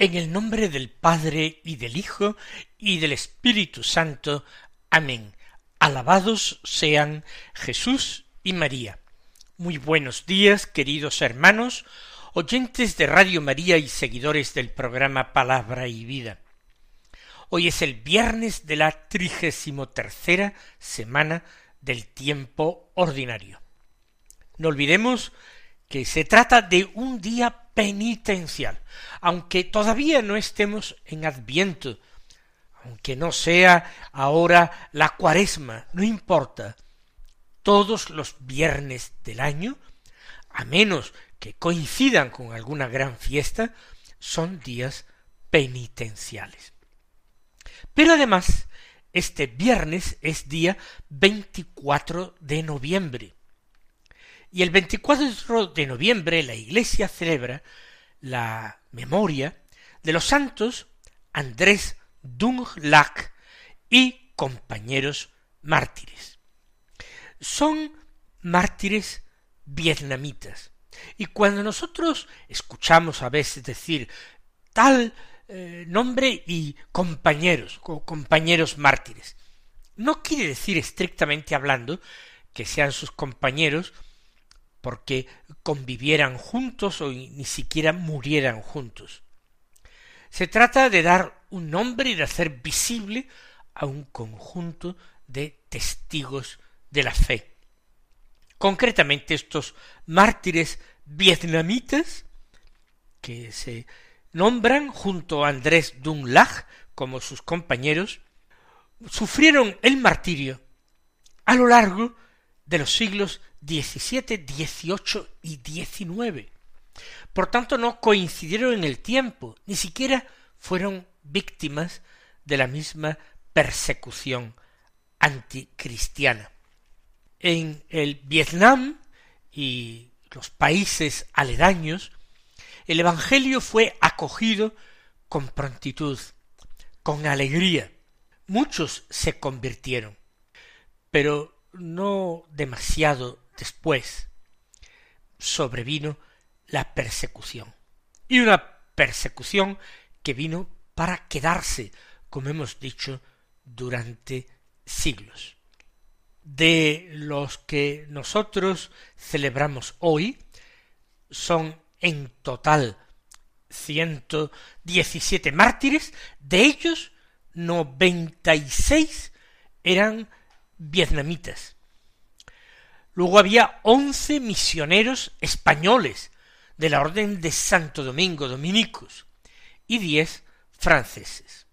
En el nombre del Padre y del Hijo y del Espíritu Santo. Amén. Alabados sean Jesús y María. Muy buenos días, queridos hermanos, oyentes de Radio María y seguidores del programa Palabra y Vida. Hoy es el viernes de la trigésimo tercera semana del tiempo ordinario. No olvidemos que se trata de un día penitencial, aunque todavía no estemos en Adviento, aunque no sea ahora la cuaresma, no importa, todos los viernes del año, a menos que coincidan con alguna gran fiesta, son días penitenciales. Pero además, este viernes es día 24 de noviembre, y el 24 de noviembre la Iglesia celebra la memoria de los santos Andrés Dunglac y compañeros mártires. Son mártires vietnamitas. Y cuando nosotros escuchamos a veces decir tal eh, nombre y compañeros, o compañeros mártires, no quiere decir estrictamente hablando que sean sus compañeros porque convivieran juntos o ni siquiera murieran juntos. Se trata de dar un nombre y de hacer visible a un conjunto de testigos de la fe. Concretamente estos mártires vietnamitas que se nombran junto a Andrés Dunlach como sus compañeros, sufrieron el martirio a lo largo de los siglos XVII, XVIII y XIX. Por tanto, no coincidieron en el tiempo, ni siquiera fueron víctimas de la misma persecución anticristiana. En el Vietnam y los países aledaños, el Evangelio fue acogido con prontitud, con alegría. Muchos se convirtieron, pero no demasiado después sobrevino la persecución. Y una persecución que vino para quedarse, como hemos dicho, durante siglos. De los que nosotros celebramos hoy, son en total ciento diecisiete mártires, de ellos noventa y seis eran vietnamitas. Luego había once misioneros españoles de la Orden de Santo Domingo Dominicos y diez franceses.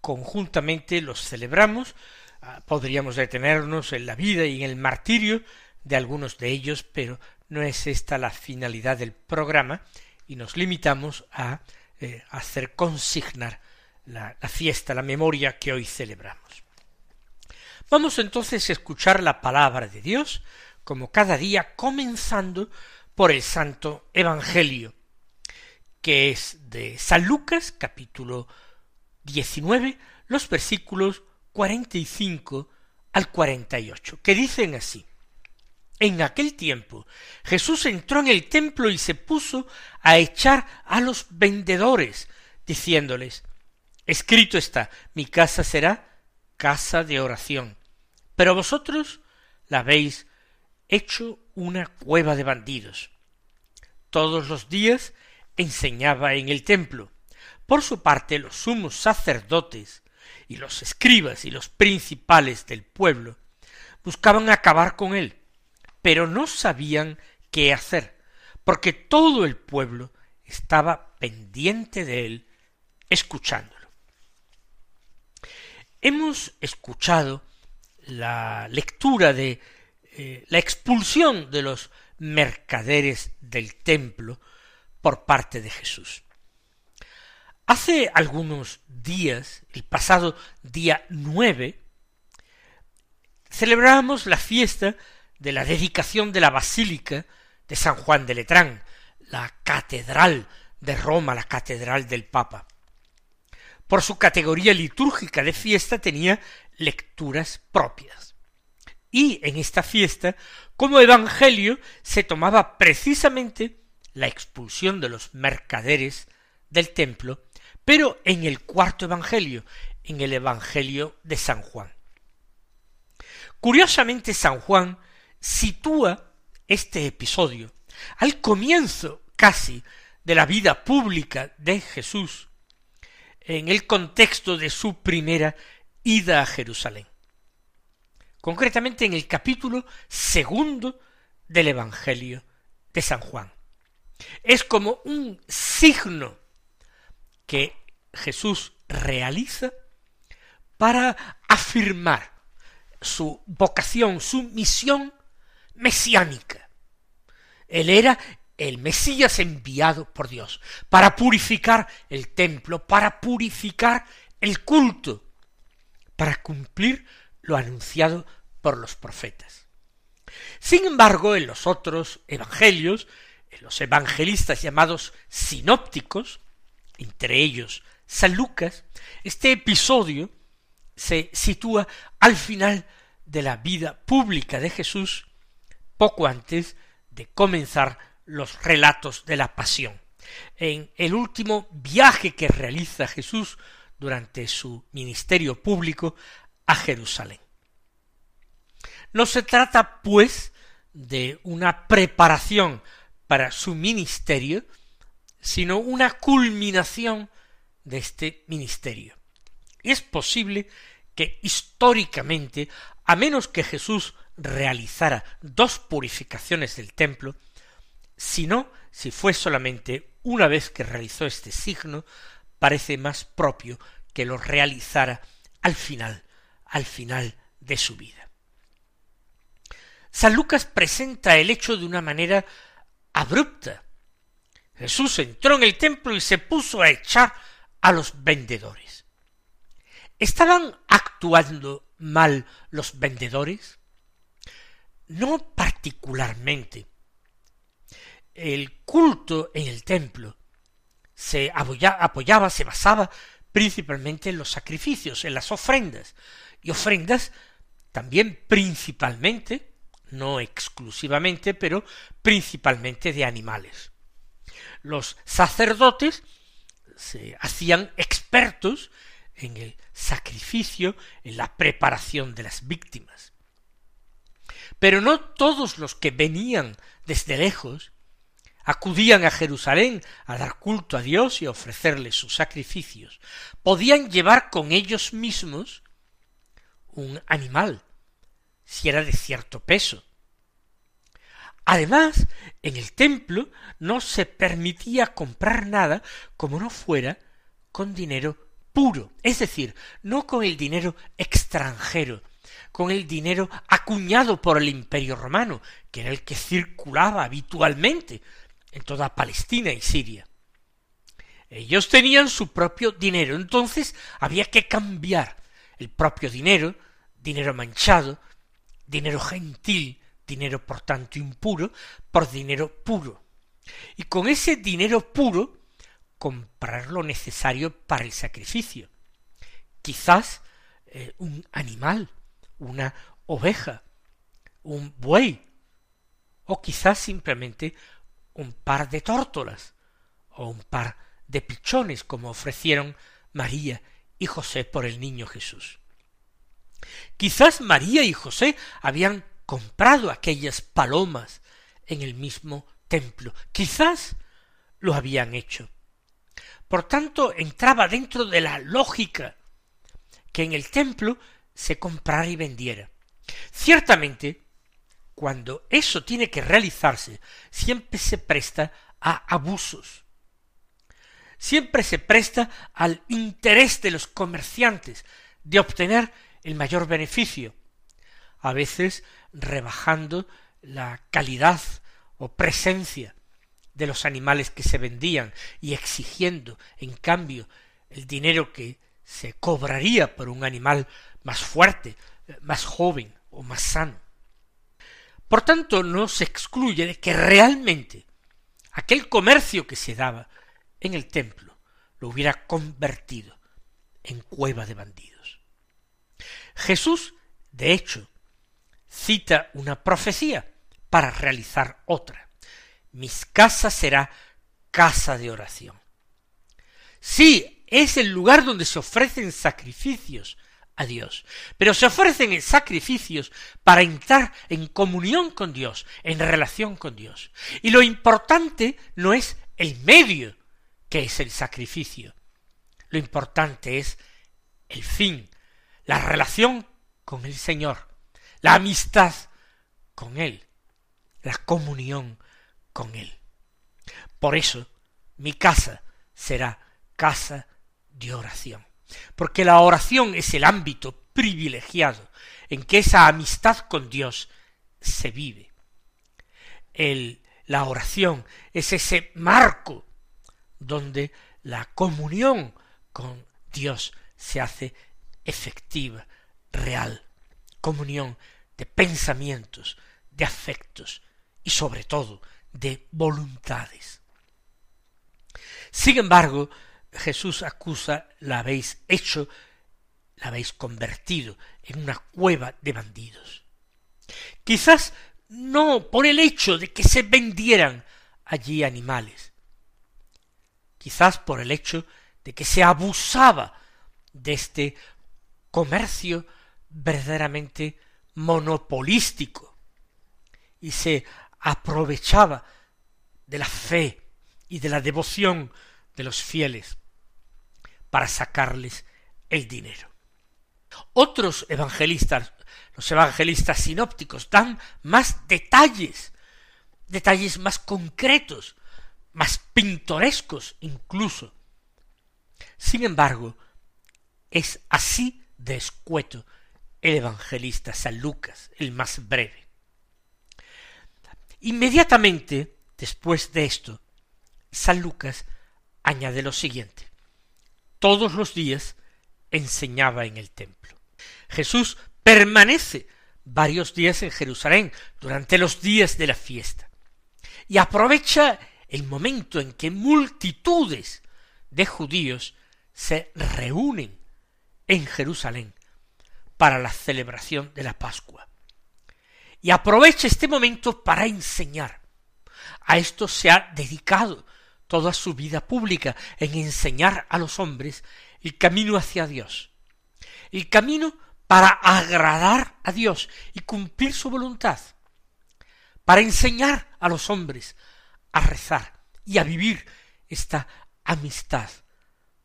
Conjuntamente los celebramos, ah, podríamos detenernos en la vida y en el martirio de algunos de ellos, pero no es esta la finalidad del programa y nos limitamos a eh, hacer consignar la fiesta, la memoria que hoy celebramos. Vamos entonces a escuchar la palabra de Dios, como cada día, comenzando por el Santo Evangelio, que es de San Lucas, capítulo 19, los versículos 45 al 48, que dicen así. En aquel tiempo Jesús entró en el templo y se puso a echar a los vendedores, diciéndoles, Escrito está, mi casa será casa de oración, pero vosotros la habéis hecho una cueva de bandidos. Todos los días enseñaba en el templo. Por su parte los sumos sacerdotes y los escribas y los principales del pueblo buscaban acabar con él, pero no sabían qué hacer, porque todo el pueblo estaba pendiente de él, escuchándolo. Hemos escuchado la lectura de eh, la expulsión de los mercaderes del templo por parte de Jesús. Hace algunos días, el pasado día nueve, celebrábamos la fiesta de la dedicación de la Basílica de San Juan de Letrán, la catedral de Roma, la catedral del Papa. Por su categoría litúrgica de fiesta tenía lecturas propias. Y en esta fiesta, como evangelio, se tomaba precisamente la expulsión de los mercaderes del templo, pero en el cuarto evangelio, en el evangelio de San Juan. Curiosamente, San Juan sitúa este episodio al comienzo casi de la vida pública de Jesús, en el contexto de su primera ida a Jerusalén. Concretamente en el capítulo segundo del Evangelio de San Juan. Es como un signo que Jesús realiza para afirmar su vocación, su misión mesiánica. Él era el Mesías enviado por Dios para purificar el templo, para purificar el culto, para cumplir lo anunciado por los profetas. Sin embargo, en los otros evangelios, en los evangelistas llamados sinópticos, entre ellos San Lucas, este episodio se sitúa al final de la vida pública de Jesús, poco antes de comenzar los relatos de la pasión. En el último viaje que realiza Jesús durante su ministerio público a Jerusalén. No se trata, pues, de una preparación para su ministerio, sino una culminación de este ministerio. Es posible que históricamente, a menos que Jesús realizara dos purificaciones del templo, sino si fue solamente una vez que realizó este signo, parece más propio que lo realizara al final, al final de su vida. San Lucas presenta el hecho de una manera abrupta. Jesús entró en el templo y se puso a echar a los vendedores. ¿Estaban actuando mal los vendedores? No particularmente. El culto en el templo se apoyaba, se basaba principalmente en los sacrificios, en las ofrendas, y ofrendas también principalmente, no exclusivamente, pero principalmente de animales. Los sacerdotes se hacían expertos en el sacrificio, en la preparación de las víctimas. Pero no todos los que venían desde lejos acudían a Jerusalén a dar culto a Dios y a ofrecerle sus sacrificios, podían llevar con ellos mismos un animal, si era de cierto peso. Además, en el templo no se permitía comprar nada como no fuera con dinero puro, es decir, no con el dinero extranjero, con el dinero acuñado por el imperio romano, que era el que circulaba habitualmente en toda Palestina y Siria. Ellos tenían su propio dinero, entonces había que cambiar el propio dinero, dinero manchado, dinero gentil, dinero por tanto impuro, por dinero puro. Y con ese dinero puro comprar lo necesario para el sacrificio. Quizás eh, un animal, una oveja, un buey, o quizás simplemente un par de tórtolas o un par de pichones como ofrecieron María y José por el niño Jesús. Quizás María y José habían comprado aquellas palomas en el mismo templo. Quizás lo habían hecho. Por tanto, entraba dentro de la lógica que en el templo se comprara y vendiera. Ciertamente, cuando eso tiene que realizarse, siempre se presta a abusos. Siempre se presta al interés de los comerciantes de obtener el mayor beneficio, a veces rebajando la calidad o presencia de los animales que se vendían y exigiendo, en cambio, el dinero que se cobraría por un animal más fuerte, más joven o más sano. Por tanto, no se excluye de que realmente aquel comercio que se daba en el templo lo hubiera convertido en cueva de bandidos. Jesús, de hecho, cita una profecía para realizar otra. Mis casas será casa de oración. Sí, es el lugar donde se ofrecen sacrificios a Dios, pero se ofrecen sacrificios para entrar en comunión con Dios, en relación con Dios. Y lo importante no es el medio que es el sacrificio, lo importante es el fin, la relación con el Señor, la amistad con Él, la comunión con Él. Por eso mi casa será casa de oración, porque la oración es el ámbito privilegiado en que esa amistad con Dios se vive. El, la oración es ese marco donde la comunión con Dios se hace efectiva, real, comunión de pensamientos, de afectos y sobre todo de voluntades. Sin embargo, Jesús acusa, la habéis hecho, la habéis convertido en una cueva de bandidos. Quizás no por el hecho de que se vendieran allí animales, quizás por el hecho de que se abusaba de este comercio verdaderamente monopolístico y se aprovechaba de la fe y de la devoción de los fieles para sacarles el dinero. Otros evangelistas, los evangelistas sinópticos, dan más detalles, detalles más concretos, más pintorescos incluso. Sin embargo, es así de escueto el evangelista San Lucas, el más breve. Inmediatamente después de esto, San Lucas añade lo siguiente. Todos los días enseñaba en el templo. Jesús permanece varios días en Jerusalén durante los días de la fiesta y aprovecha el momento en que multitudes de judíos se reúnen en Jerusalén para la celebración de la Pascua. Y aprovecha este momento para enseñar. A esto se ha dedicado toda su vida pública en enseñar a los hombres el camino hacia Dios, el camino para agradar a Dios y cumplir su voluntad, para enseñar a los hombres a rezar y a vivir esta amistad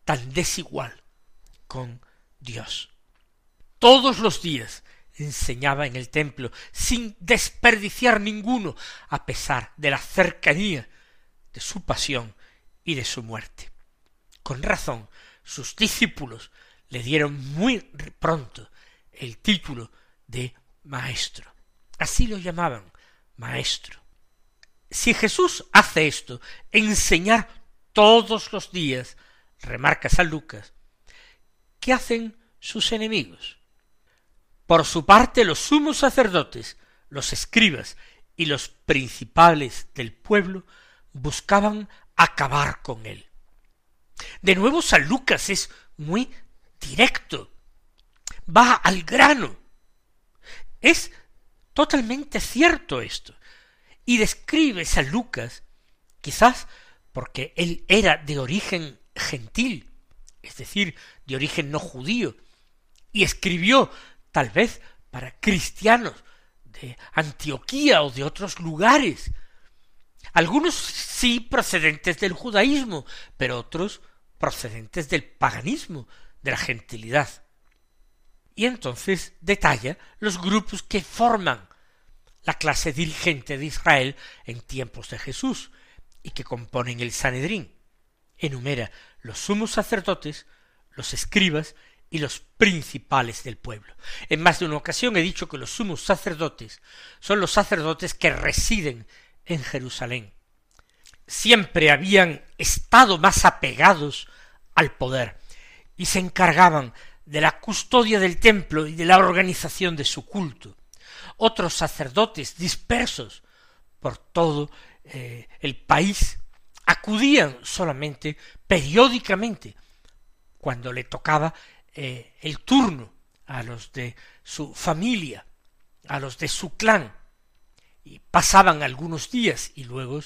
tan desigual con Dios. Todos los días enseñaba en el templo, sin desperdiciar ninguno, a pesar de la cercanía de su pasión y de su muerte. Con razón, sus discípulos le dieron muy pronto el título de maestro. Así lo llamaban, maestro. Si Jesús hace esto, enseñar todos los días, remarca San Lucas, ¿qué hacen sus enemigos? Por su parte, los sumos sacerdotes, los escribas y los principales del pueblo buscaban acabar con él. De nuevo, San Lucas es muy directo, va al grano. Es totalmente cierto esto. Y describe San Lucas, quizás porque él era de origen gentil, es decir, de origen no judío, y escribió tal vez para cristianos de Antioquía o de otros lugares. Algunos sí procedentes del judaísmo, pero otros procedentes del paganismo, de la gentilidad. Y entonces detalla los grupos que forman la clase dirigente de Israel en tiempos de Jesús, y que componen el Sanedrín. Enumera los sumos sacerdotes, los escribas y los principales del pueblo. En más de una ocasión he dicho que los sumos sacerdotes son los sacerdotes que residen en Jerusalén. Siempre habían estado más apegados al poder y se encargaban de la custodia del templo y de la organización de su culto. Otros sacerdotes dispersos por todo eh, el país acudían solamente periódicamente cuando le tocaba eh, el turno a los de su familia, a los de su clan, pasaban algunos días y luego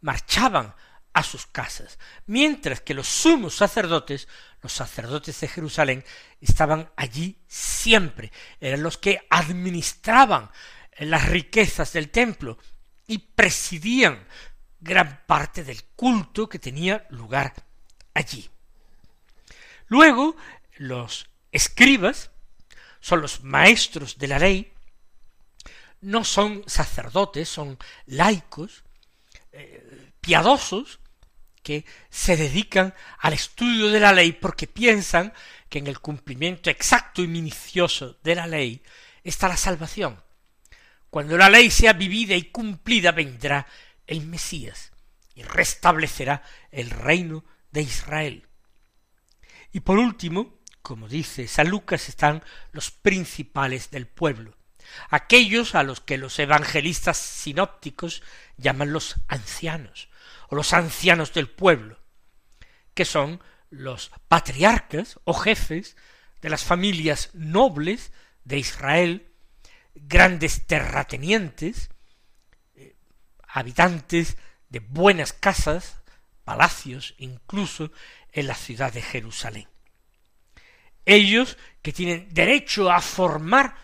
marchaban a sus casas, mientras que los sumos sacerdotes, los sacerdotes de Jerusalén, estaban allí siempre, eran los que administraban las riquezas del templo y presidían gran parte del culto que tenía lugar allí. Luego, los escribas son los maestros de la ley, no son sacerdotes, son laicos, eh, piadosos, que se dedican al estudio de la ley porque piensan que en el cumplimiento exacto y minucioso de la ley está la salvación. Cuando la ley sea vivida y cumplida vendrá el Mesías y restablecerá el reino de Israel. Y por último, como dice San Lucas, están los principales del pueblo, aquellos a los que los evangelistas sinópticos llaman los ancianos, o los ancianos del pueblo, que son los patriarcas o jefes de las familias nobles de Israel, grandes terratenientes, eh, habitantes de buenas casas, palacios, incluso en la ciudad de Jerusalén. Ellos que tienen derecho a formar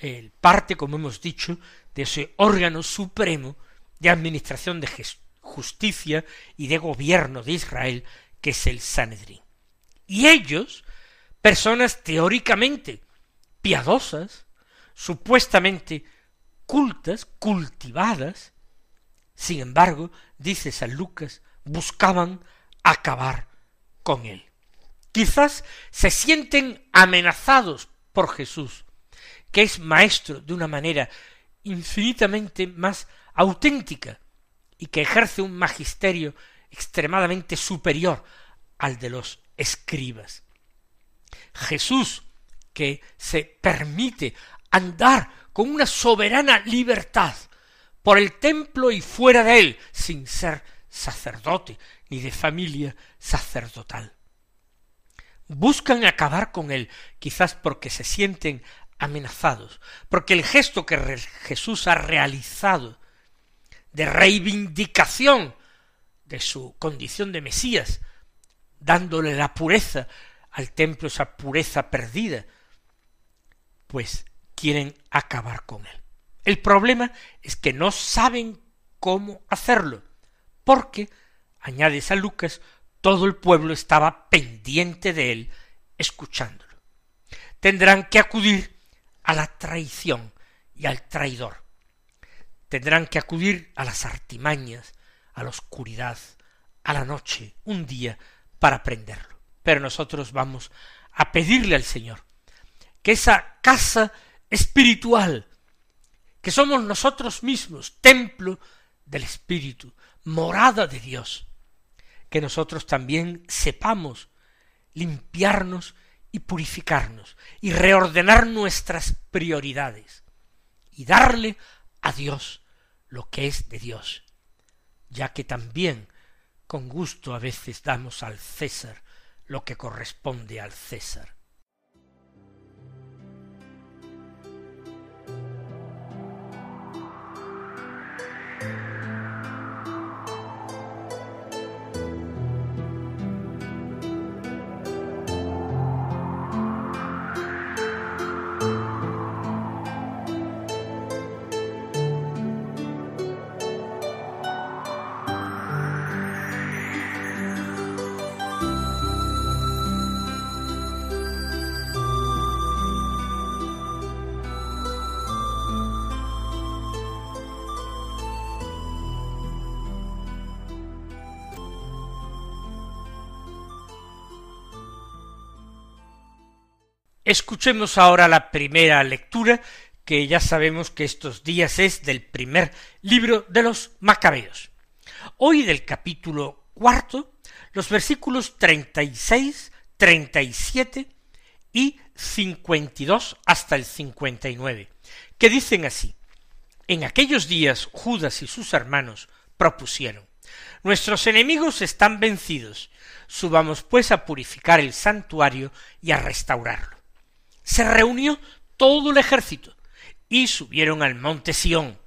el parte, como hemos dicho, de ese órgano supremo de administración de justicia y de gobierno de Israel, que es el Sanedrín. Y ellos, personas teóricamente piadosas, supuestamente cultas, cultivadas, sin embargo, dice San Lucas, buscaban acabar con él. Quizás se sienten amenazados por Jesús, que es maestro de una manera infinitamente más auténtica y que ejerce un magisterio extremadamente superior al de los escribas. Jesús, que se permite andar con una soberana libertad por el templo y fuera de él, sin ser sacerdote ni de familia sacerdotal buscan acabar con él, quizás porque se sienten amenazados, porque el gesto que Jesús ha realizado de reivindicación de su condición de Mesías, dándole la pureza al templo, esa pureza perdida, pues quieren acabar con él. El problema es que no saben cómo hacerlo, porque, añade San Lucas, todo el pueblo estaba pendiente de él, escuchándolo. Tendrán que acudir a la traición y al traidor. Tendrán que acudir a las artimañas, a la oscuridad, a la noche, un día, para prenderlo. Pero nosotros vamos a pedirle al Señor que esa casa espiritual, que somos nosotros mismos, templo del Espíritu, morada de Dios, que nosotros también sepamos limpiarnos y purificarnos y reordenar nuestras prioridades y darle a Dios lo que es de Dios, ya que también con gusto a veces damos al César lo que corresponde al César. Escuchemos ahora la primera lectura, que ya sabemos que estos días es del primer libro de los Macabeos. Hoy del capítulo cuarto, los versículos treinta y seis, treinta y siete y cincuenta y dos hasta el cincuenta y nueve, que dicen así. En aquellos días Judas y sus hermanos propusieron Nuestros enemigos están vencidos, subamos pues a purificar el santuario y a restaurarlo se reunió todo el ejército y subieron al monte Sión.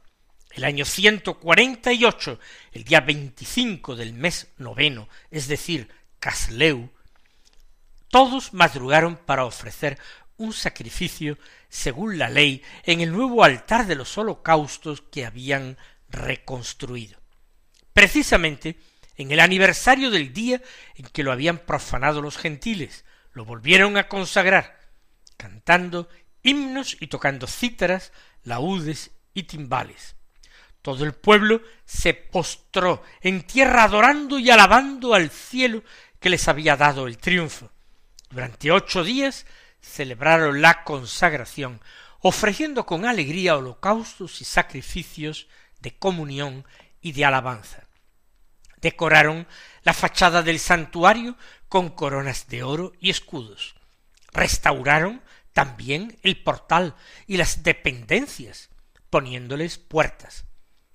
El año ciento cuarenta y ocho, el día veinticinco del mes noveno, es decir, Casleu, todos madrugaron para ofrecer un sacrificio según la ley en el nuevo altar de los holocaustos que habían reconstruido. Precisamente en el aniversario del día en que lo habían profanado los gentiles, lo volvieron a consagrar, cantando himnos y tocando cítaras, laúdes y timbales. Todo el pueblo se postró en tierra adorando y alabando al cielo que les había dado el triunfo. Durante ocho días celebraron la consagración, ofreciendo con alegría holocaustos y sacrificios de comunión y de alabanza. Decoraron la fachada del santuario con coronas de oro y escudos. Restauraron también el portal y las dependencias, poniéndoles puertas.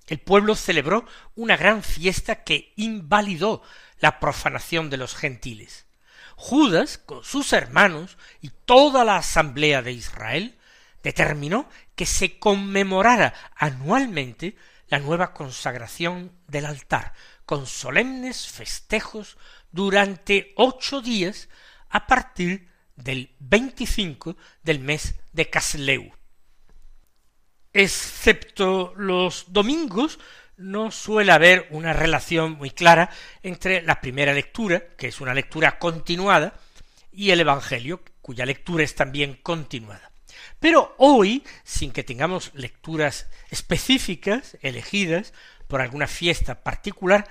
El pueblo celebró una gran fiesta que invalidó la profanación de los gentiles. Judas, con sus hermanos y toda la asamblea de Israel, determinó que se conmemorara anualmente la nueva consagración del altar, con solemnes festejos durante ocho días a partir del 25 del mes de Casleu. Excepto los domingos, no suele haber una relación muy clara entre la primera lectura, que es una lectura continuada, y el Evangelio, cuya lectura es también continuada. Pero hoy, sin que tengamos lecturas específicas, elegidas por alguna fiesta particular,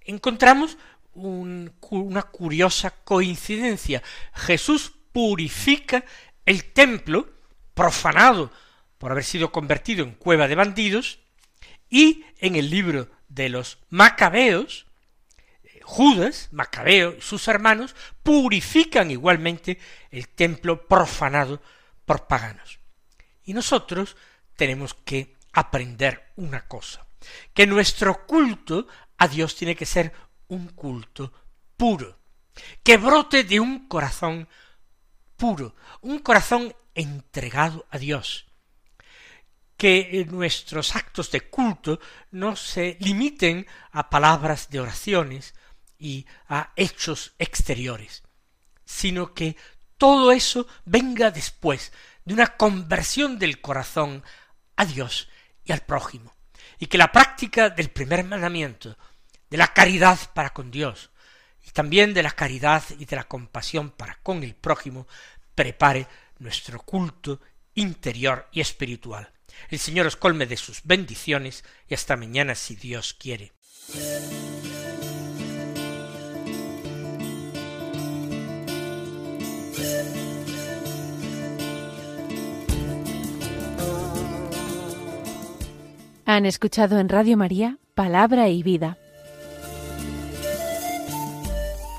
encontramos una curiosa coincidencia. Jesús purifica el templo, profanado por haber sido convertido en cueva de bandidos, y en el libro de los Macabeos, Judas, Macabeo y sus hermanos purifican igualmente el templo profanado por paganos. Y nosotros tenemos que aprender una cosa, que nuestro culto a Dios tiene que ser un culto puro, que brote de un corazón puro, un corazón entregado a Dios, que nuestros actos de culto no se limiten a palabras de oraciones y a hechos exteriores, sino que todo eso venga después de una conversión del corazón a Dios y al prójimo, y que la práctica del primer mandamiento de la caridad para con Dios y también de la caridad y de la compasión para con el prójimo, prepare nuestro culto interior y espiritual. El Señor os colme de sus bendiciones y hasta mañana si Dios quiere. Han escuchado en Radio María Palabra y Vida